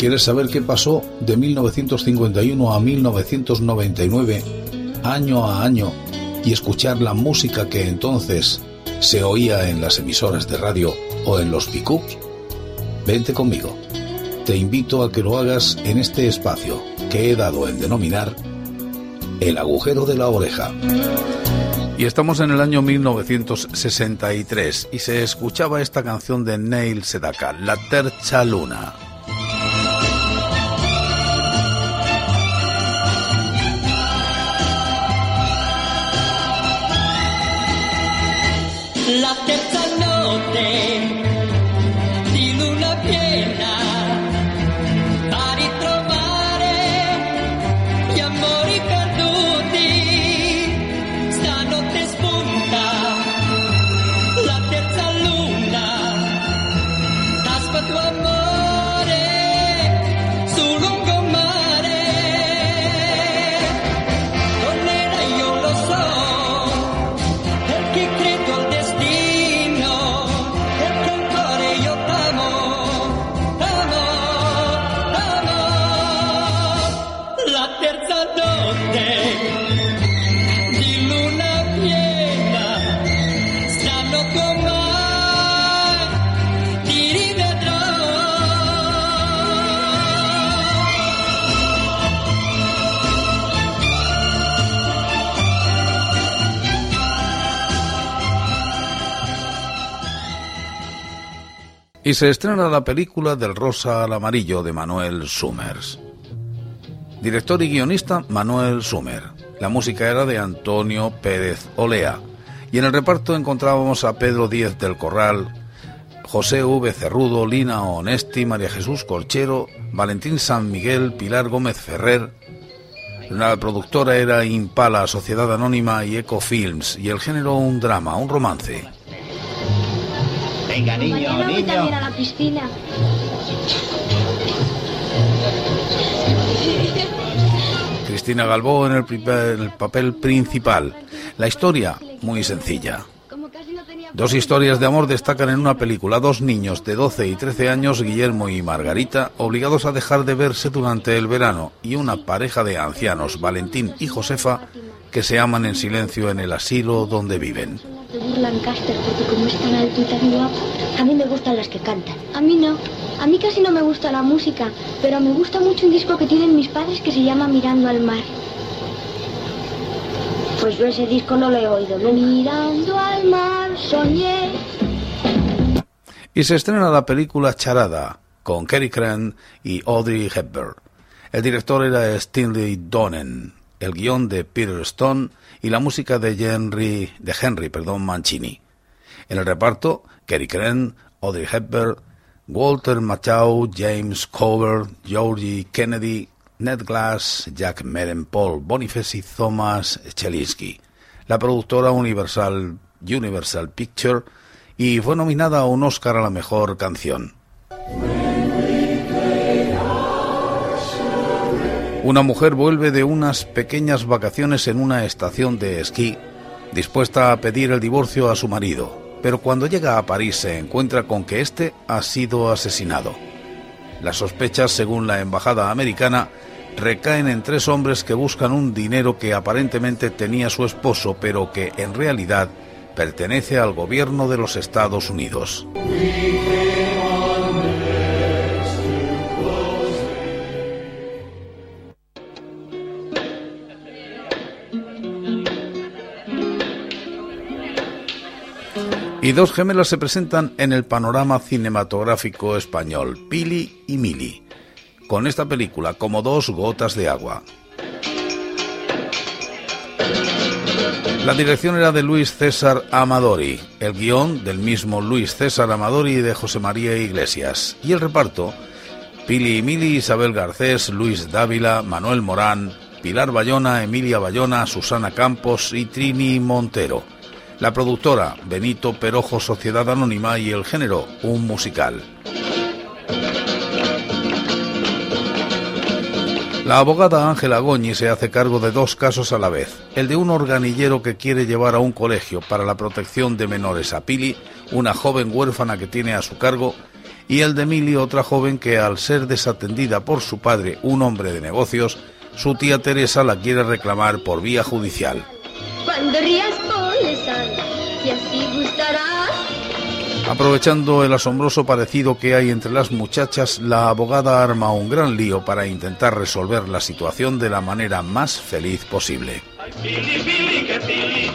¿Quieres saber qué pasó de 1951 a 1999, año a año, y escuchar la música que entonces se oía en las emisoras de radio o en los pickups? Vente conmigo. Te invito a que lo hagas en este espacio que he dado en denominar el agujero de la oreja. Y estamos en el año 1963 y se escuchaba esta canción de Neil Sedaka, La Tercha Luna. Y se estrena la película Del rosa al amarillo de Manuel Summers. Director y guionista Manuel Sumer. La música era de Antonio Pérez Olea. Y en el reparto encontrábamos a Pedro Díez del Corral, José V. Cerrudo, Lina Onesti, María Jesús Corchero, Valentín San Miguel, Pilar Gómez Ferrer. La productora era Impala, Sociedad Anónima y Eco Films, y el género un drama, un romance. Venga, niño, Mañana niño. también a la piscina. Cristina Galbó en el, en el papel principal. La historia, muy sencilla. Dos historias de amor destacan en una película. Dos niños de 12 y 13 años, Guillermo y Margarita, obligados a dejar de verse durante el verano, y una pareja de ancianos, Valentín y Josefa, que se aman en silencio en el asilo donde viven a mí me gustan las que cantan. A mí no. A mí casi no me gusta la música, pero me gusta mucho un disco que tienen mis padres que se llama Mirando al mar. Pues yo ese disco no lo he oído. Mirando al mar, soñé. Y se estrena la película Charada con Kerry Cran y Audrey Hepburn. El director era Stanley Donen, el guion de Peter Stone y la música de Henry, de Henry perdón, Mancini. En el reparto, Kerry Cren, Audrey Hepburn, Walter Matthau, James Cover, Georgie Kennedy, Ned Glass, Jack Paul Boniface y Thomas Chelinsky. La productora Universal, Universal Picture y fue nominada a un Oscar a la mejor canción. Una mujer vuelve de unas pequeñas vacaciones en una estación de esquí, dispuesta a pedir el divorcio a su marido, pero cuando llega a París se encuentra con que éste ha sido asesinado. Las sospechas, según la embajada americana, recaen en tres hombres que buscan un dinero que aparentemente tenía su esposo, pero que en realidad pertenece al gobierno de los Estados Unidos. Y dos gemelas se presentan en el panorama cinematográfico español, Pili y Mili, con esta película como dos gotas de agua. La dirección era de Luis César Amadori, el guion del mismo Luis César Amadori y de José María Iglesias, y el reparto, Pili y Mili, Isabel Garcés, Luis Dávila, Manuel Morán, Pilar Bayona, Emilia Bayona, Susana Campos y Trini Montero. La productora, Benito Perojo Sociedad Anónima y el género, un musical. La abogada Ángela Goñi se hace cargo de dos casos a la vez. El de un organillero que quiere llevar a un colegio para la protección de menores a Pili, una joven huérfana que tiene a su cargo, y el de Millie, otra joven que al ser desatendida por su padre, un hombre de negocios, su tía Teresa la quiere reclamar por vía judicial. Aprovechando el asombroso parecido que hay entre las muchachas, la abogada arma un gran lío para intentar resolver la situación de la manera más feliz posible. Ay, Pili, Pili, que Pili,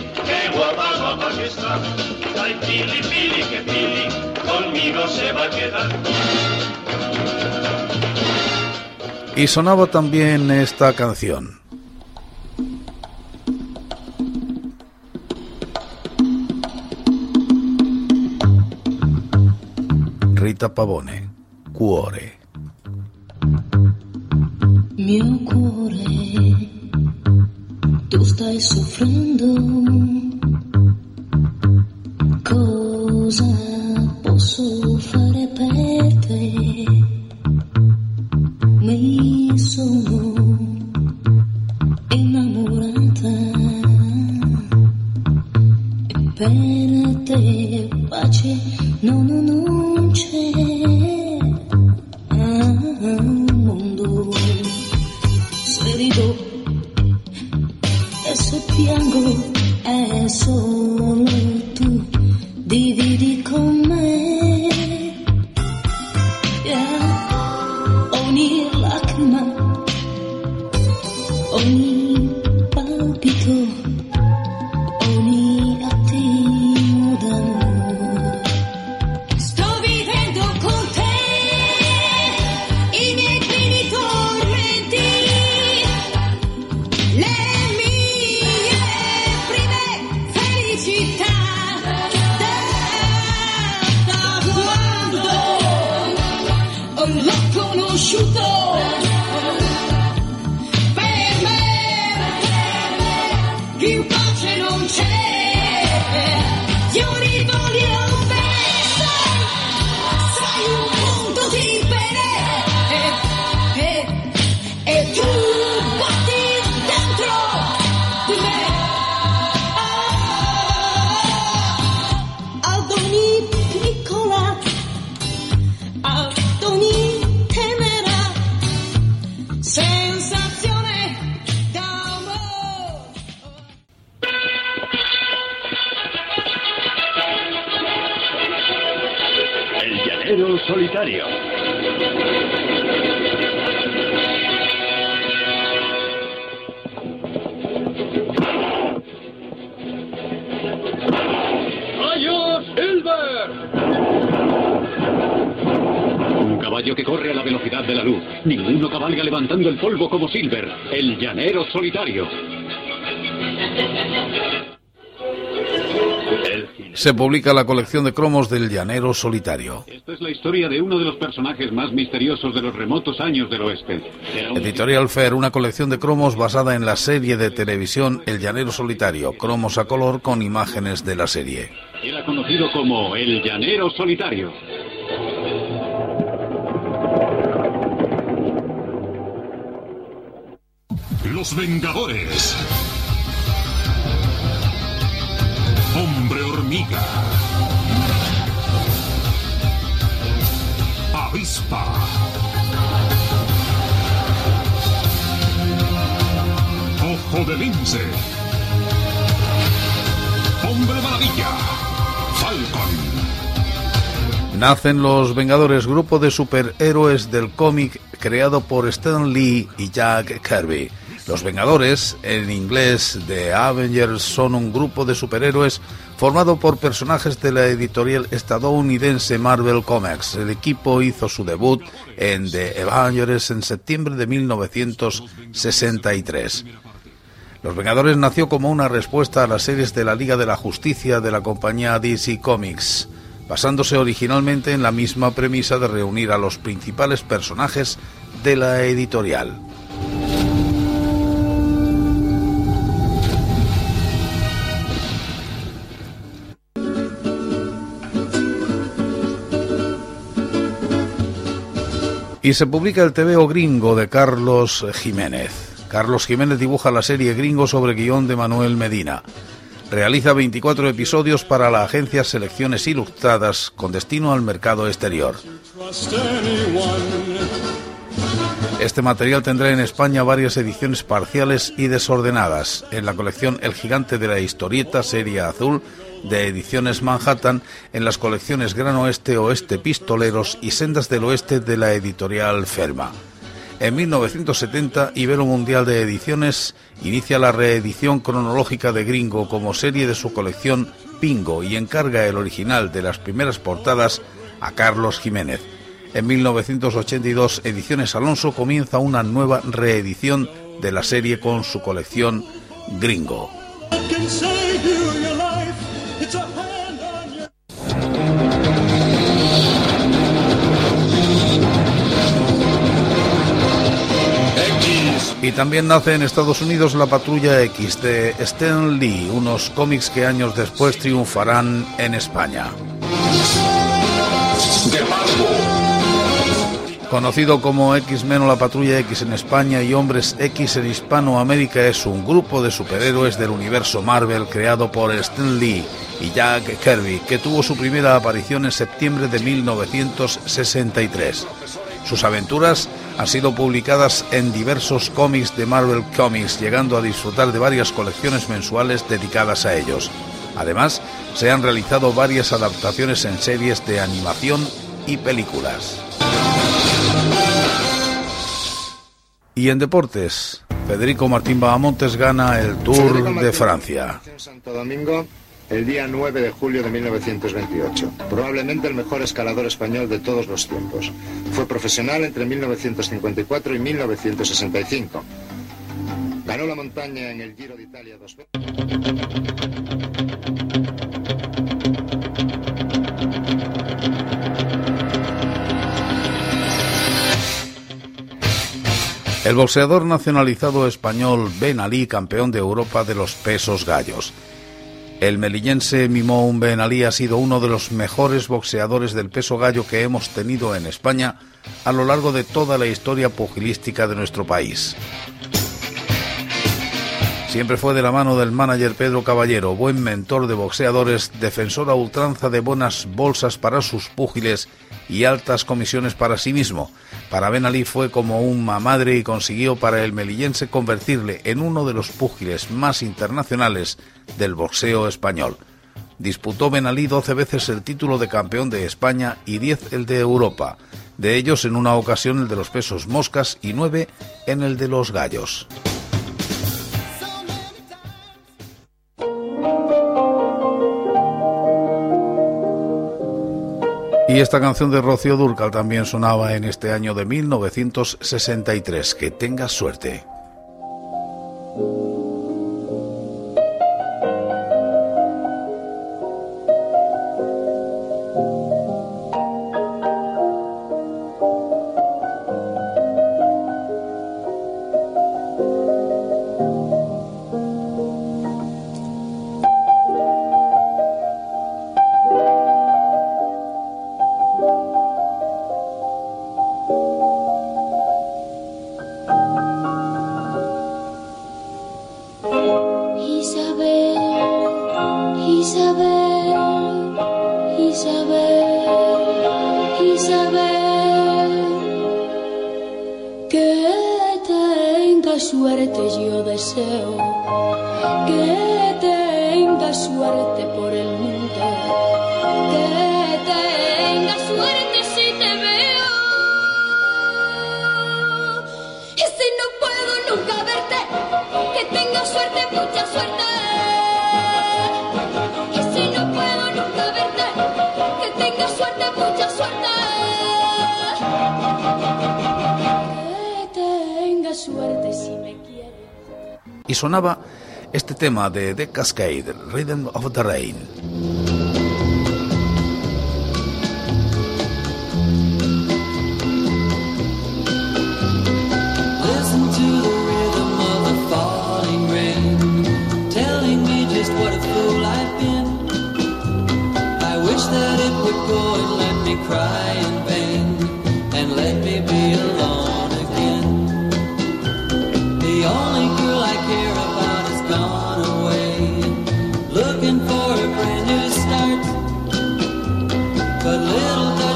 Rita Pavone, Cuore. Mio cuore, tu stai soffrendo. Levantando el polvo como Silver, el llanero solitario. Se publica la colección de cromos del Llanero Solitario. Esta es la historia de uno de los personajes más misteriosos de los remotos años del oeste. Un Editorial Fair, una colección de cromos basada en la serie de televisión El Llanero Solitario, cromos a color con imágenes de la serie. Era conocido como el llanero solitario. Los Vengadores. Hombre hormiga. Avispa. Ojo de lince. Hombre maravilla. Falcon. Nacen los Vengadores, grupo de superhéroes del cómic creado por Stan Lee y Jack Kirby. Los Vengadores, en inglés The Avengers, son un grupo de superhéroes formado por personajes de la editorial estadounidense Marvel Comics. El equipo hizo su debut en The Avengers en septiembre de 1963. Los Vengadores nació como una respuesta a las series de la Liga de la Justicia de la compañía DC Comics, basándose originalmente en la misma premisa de reunir a los principales personajes de la editorial. Y se publica el TVO gringo de Carlos Jiménez. Carlos Jiménez dibuja la serie Gringo sobre guion de Manuel Medina. Realiza 24 episodios para la agencia Selecciones Ilustradas con destino al mercado exterior. Este material tendrá en España varias ediciones parciales y desordenadas. En la colección El Gigante de la Historieta, serie azul, de Ediciones Manhattan, en las colecciones Gran Oeste, Oeste Pistoleros y Sendas del Oeste de la editorial Ferma. En 1970, Ibero Mundial de Ediciones inicia la reedición cronológica de Gringo como serie de su colección Pingo y encarga el original de las primeras portadas a Carlos Jiménez. En 1982, Ediciones Alonso comienza una nueva reedición de la serie con su colección Gringo. Y también nace en Estados Unidos la Patrulla X de Stan Lee, unos cómics que años después triunfarán en España. Conocido como X-Men o la Patrulla X en España y Hombres X en Hispanoamérica, es un grupo de superhéroes del universo Marvel creado por Stan Lee y Jack Kirby, que tuvo su primera aparición en septiembre de 1963. Sus aventuras han sido publicadas en diversos cómics de Marvel Comics, llegando a disfrutar de varias colecciones mensuales dedicadas a ellos. Además, se han realizado varias adaptaciones en series de animación y películas. Y en deportes, Federico Martín Bahamontes gana el Tour de Francia el día 9 de julio de 1928. Probablemente el mejor escalador español de todos los tiempos. Fue profesional entre 1954 y 1965. Ganó la montaña en el Giro de Italia dos veces. El boxeador nacionalizado español Ben Ali, campeón de Europa de los pesos gallos. El melillense Mimoun Ben Ali ha sido uno de los mejores boxeadores del peso gallo que hemos tenido en España a lo largo de toda la historia pugilística de nuestro país. Siempre fue de la mano del manager Pedro Caballero, buen mentor de boxeadores, defensor a ultranza de buenas bolsas para sus púgiles y altas comisiones para sí mismo. Para Ben Ali fue como una madre y consiguió para el melillense convertirle en uno de los púgiles más internacionales del boxeo español. Disputó Ben Ali 12 veces el título de campeón de España y 10 el de Europa, de ellos en una ocasión el de los pesos moscas y 9 en el de los gallos. Y esta canción de Rocío Durcal también sonaba en este año de 1963. Que tengas suerte. Sonaba este tema de The Cascade, Rhythm of the Rain.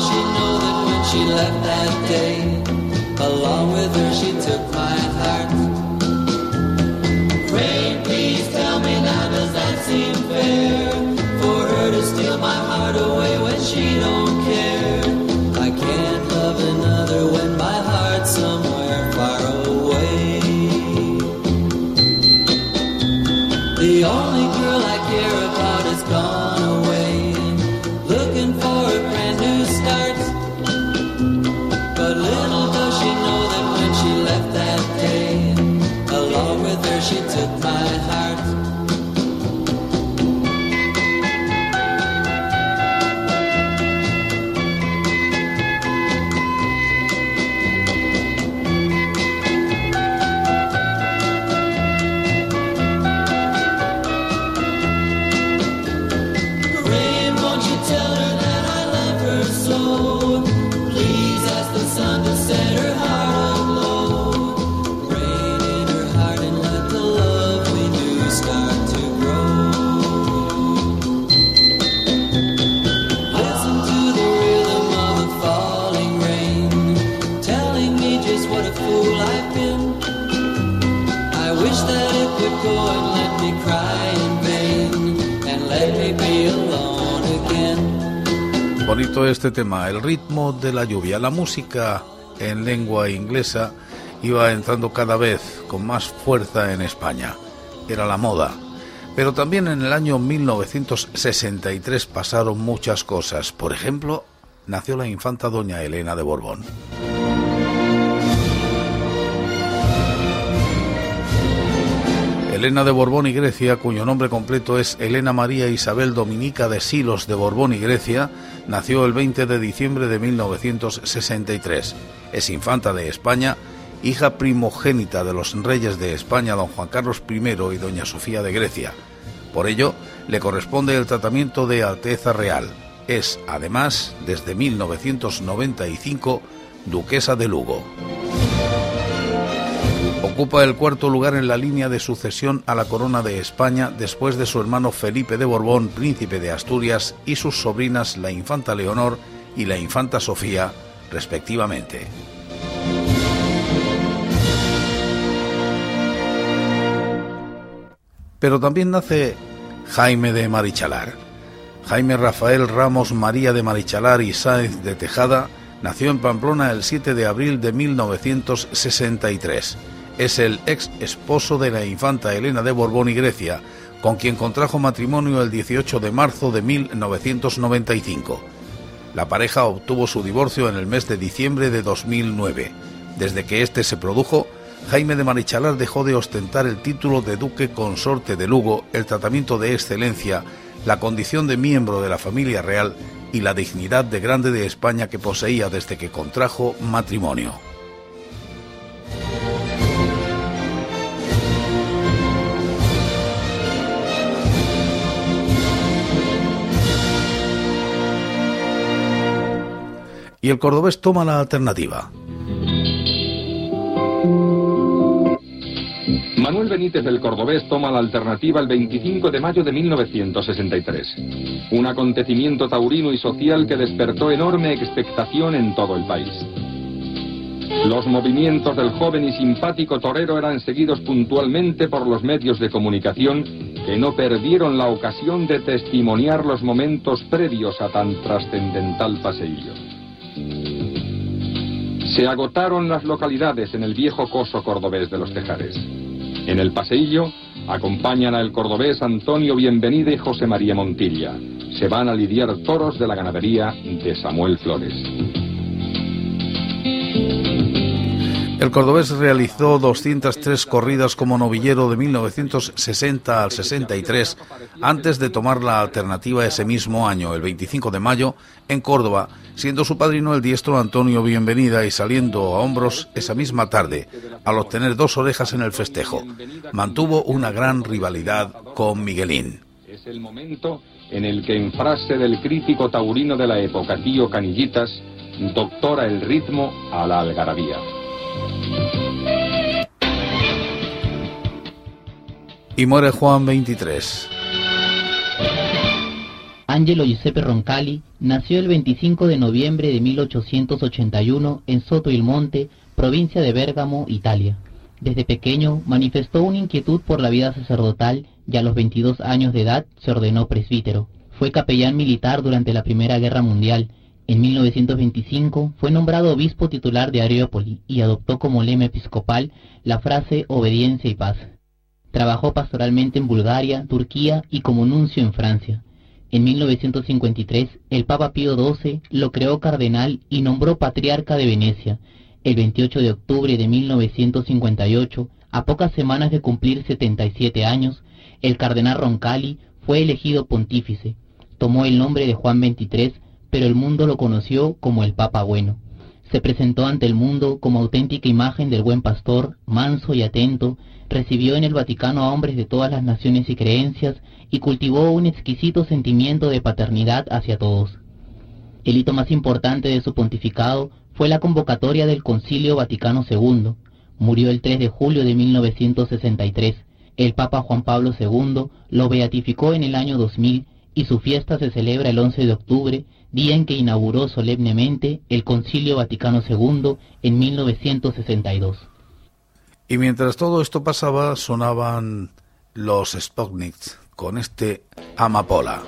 She know that when she left that day, along with her she took my heart. Este tema, el ritmo de la lluvia, la música en lengua inglesa iba entrando cada vez con más fuerza en España. Era la moda. Pero también en el año 1963 pasaron muchas cosas. Por ejemplo, nació la infanta doña Elena de Borbón. Elena de Borbón y Grecia, cuyo nombre completo es Elena María Isabel Dominica de Silos de Borbón y Grecia, nació el 20 de diciembre de 1963. Es infanta de España, hija primogénita de los reyes de España, don Juan Carlos I y doña Sofía de Grecia. Por ello, le corresponde el tratamiento de Alteza Real. Es, además, desde 1995, duquesa de Lugo. Ocupa el cuarto lugar en la línea de sucesión a la corona de España después de su hermano Felipe de Borbón, príncipe de Asturias, y sus sobrinas la infanta Leonor y la infanta Sofía, respectivamente. Pero también nace Jaime de Marichalar. Jaime Rafael Ramos María de Marichalar y Sáenz de Tejada nació en Pamplona el 7 de abril de 1963 es el ex esposo de la infanta Elena de Borbón y Grecia, con quien contrajo matrimonio el 18 de marzo de 1995. La pareja obtuvo su divorcio en el mes de diciembre de 2009. Desde que este se produjo, Jaime de Marichalar dejó de ostentar el título de duque consorte de Lugo, el tratamiento de excelencia, la condición de miembro de la familia real y la dignidad de grande de España que poseía desde que contrajo matrimonio. Y el cordobés toma la alternativa. Manuel Benítez del Cordobés toma la alternativa el 25 de mayo de 1963. Un acontecimiento taurino y social que despertó enorme expectación en todo el país. Los movimientos del joven y simpático torero eran seguidos puntualmente por los medios de comunicación que no perdieron la ocasión de testimoniar los momentos previos a tan trascendental paseillo. Se agotaron las localidades en el viejo coso cordobés de los Tejares. En el paseillo acompañan al cordobés Antonio Bienvenida y José María Montilla. Se van a lidiar toros de la ganadería de Samuel Flores. El cordobés realizó 203 corridas como novillero de 1960 al 63 antes de tomar la alternativa ese mismo año, el 25 de mayo, en Córdoba, siendo su padrino el diestro Antonio Bienvenida y saliendo a hombros esa misma tarde, al obtener dos orejas en el festejo. Mantuvo una gran rivalidad con Miguelín. Es el momento en el que en frase del crítico taurino de la época, Tío Canillitas, doctora el ritmo a la algarabía. Y muere Juan 23. Angelo Giuseppe Roncalli nació el 25 de noviembre de 1881 en Soto il Monte, provincia de Bérgamo, Italia. Desde pequeño manifestó una inquietud por la vida sacerdotal y a los 22 años de edad se ordenó presbítero. Fue capellán militar durante la Primera Guerra Mundial. En 1925 fue nombrado obispo titular de Areópoli y adoptó como lema episcopal la frase obediencia y paz. Trabajó pastoralmente en Bulgaria, Turquía y como nuncio en Francia. En 1953, el Papa Pío XII lo creó cardenal y nombró patriarca de Venecia. El 28 de octubre de 1958, a pocas semanas de cumplir 77 años, el cardenal Roncalli fue elegido pontífice. Tomó el nombre de Juan XXIII, pero el mundo lo conoció como el Papa Bueno. Se presentó ante el mundo como auténtica imagen del buen pastor, manso y atento, recibió en el Vaticano a hombres de todas las naciones y creencias y cultivó un exquisito sentimiento de paternidad hacia todos. El hito más importante de su pontificado fue la convocatoria del Concilio Vaticano II. Murió el 3 de julio de 1963. El Papa Juan Pablo II lo beatificó en el año 2000 y su fiesta se celebra el 11 de octubre, día en que inauguró solemnemente el Concilio Vaticano II en 1962. Y mientras todo esto pasaba, sonaban los Sputniks con este Amapola.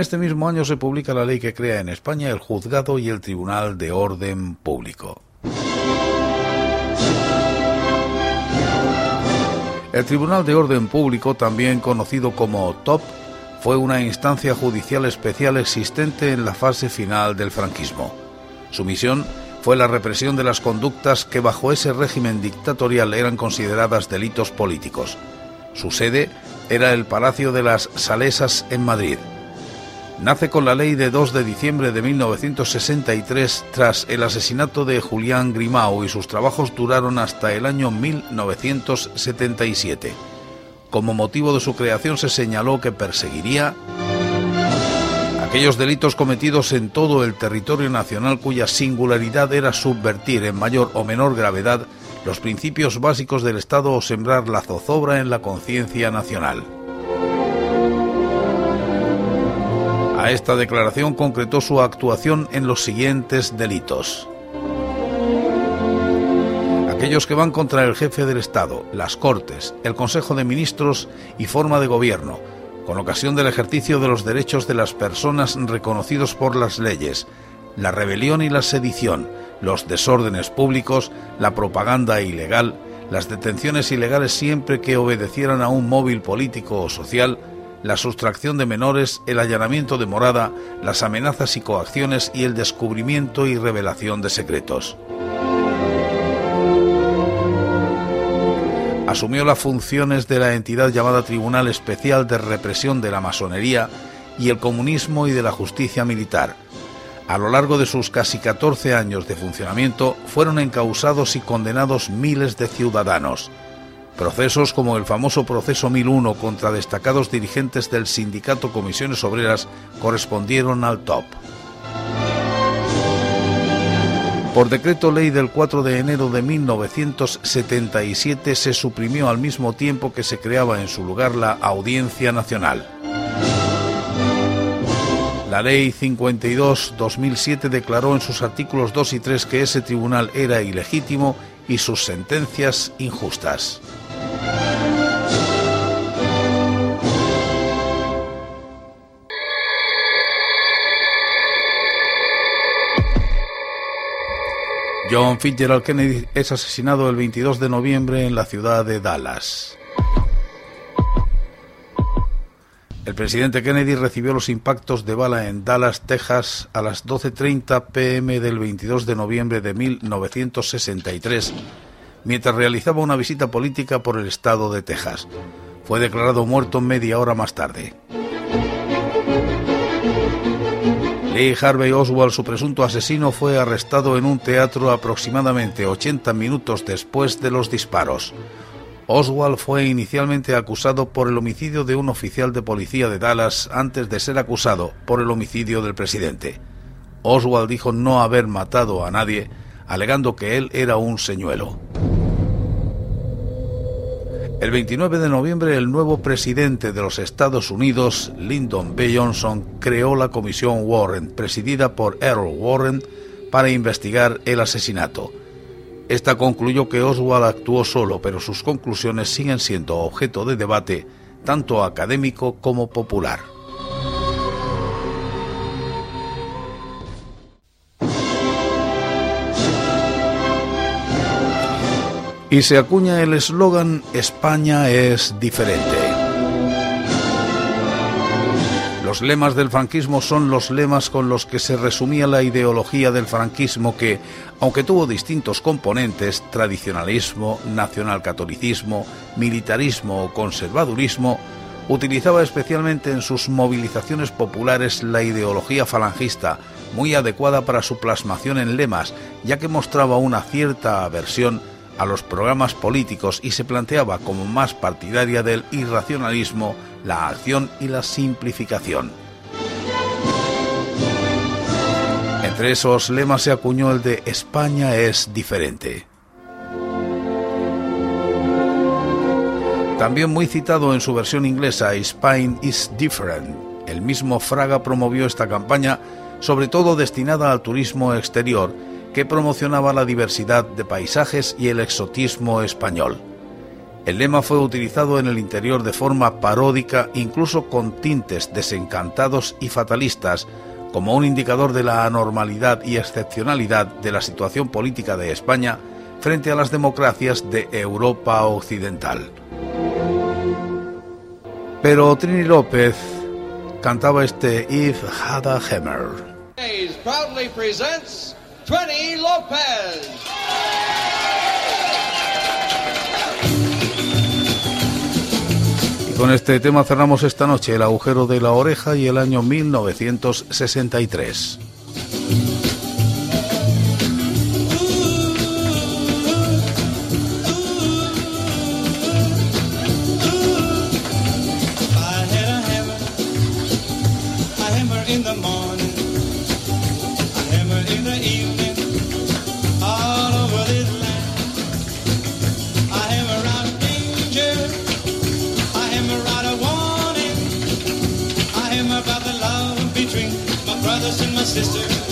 Este mismo año se publica la ley que crea en España el Juzgado y el Tribunal de Orden Público. El Tribunal de Orden Público, también conocido como TOP, fue una instancia judicial especial existente en la fase final del franquismo. Su misión fue la represión de las conductas que bajo ese régimen dictatorial eran consideradas delitos políticos. Su sede era el Palacio de las Salesas en Madrid. Nace con la ley de 2 de diciembre de 1963 tras el asesinato de Julián Grimau y sus trabajos duraron hasta el año 1977. Como motivo de su creación se señaló que perseguiría aquellos delitos cometidos en todo el territorio nacional cuya singularidad era subvertir en mayor o menor gravedad los principios básicos del Estado o sembrar la zozobra en la conciencia nacional. A esta declaración concretó su actuación en los siguientes delitos. Aquellos que van contra el jefe del Estado, las Cortes, el Consejo de Ministros y forma de gobierno, con ocasión del ejercicio de los derechos de las personas reconocidos por las leyes, la rebelión y la sedición, los desórdenes públicos, la propaganda ilegal, las detenciones ilegales siempre que obedecieran a un móvil político o social, la sustracción de menores, el allanamiento de morada, las amenazas y coacciones y el descubrimiento y revelación de secretos. asumió las funciones de la entidad llamada Tribunal Especial de Represión de la Masonería y el Comunismo y de la Justicia Militar. A lo largo de sus casi 14 años de funcionamiento fueron encausados y condenados miles de ciudadanos. Procesos como el famoso proceso 1001 contra destacados dirigentes del sindicato Comisiones Obreras correspondieron al top. Por decreto ley del 4 de enero de 1977 se suprimió al mismo tiempo que se creaba en su lugar la Audiencia Nacional. La Ley 52-2007 declaró en sus artículos 2 y 3 que ese tribunal era ilegítimo y sus sentencias injustas. John Fitzgerald Kennedy es asesinado el 22 de noviembre en la ciudad de Dallas. El presidente Kennedy recibió los impactos de bala en Dallas, Texas, a las 12.30 pm del 22 de noviembre de 1963, mientras realizaba una visita política por el estado de Texas. Fue declarado muerto media hora más tarde. Harvey Oswald, su presunto asesino, fue arrestado en un teatro aproximadamente 80 minutos después de los disparos. Oswald fue inicialmente acusado por el homicidio de un oficial de policía de Dallas antes de ser acusado por el homicidio del presidente. Oswald dijo no haber matado a nadie, alegando que él era un señuelo. El 29 de noviembre, el nuevo presidente de los Estados Unidos, Lyndon B. Johnson, creó la Comisión Warren, presidida por Errol Warren, para investigar el asesinato. Esta concluyó que Oswald actuó solo, pero sus conclusiones siguen siendo objeto de debate, tanto académico como popular. Y se acuña el eslogan España es diferente. Los lemas del franquismo son los lemas con los que se resumía la ideología del franquismo que, aunque tuvo distintos componentes, tradicionalismo, nacionalcatolicismo, militarismo o conservadurismo, utilizaba especialmente en sus movilizaciones populares la ideología falangista, muy adecuada para su plasmación en lemas, ya que mostraba una cierta aversión a los programas políticos y se planteaba como más partidaria del irracionalismo, la acción y la simplificación. Entre esos lemas se acuñó el de España es diferente. También muy citado en su versión inglesa, Spain is different. El mismo Fraga promovió esta campaña, sobre todo destinada al turismo exterior, que promocionaba la diversidad de paisajes y el exotismo español. El lema fue utilizado en el interior de forma paródica, incluso con tintes desencantados y fatalistas, como un indicador de la anormalidad y excepcionalidad de la situación política de España frente a las democracias de Europa Occidental. Pero Trini López cantaba este If Hada Hammer. Trini Lopez. Y con este tema cerramos esta noche el agujero de la oreja y el año 1963. in brothers and my sister.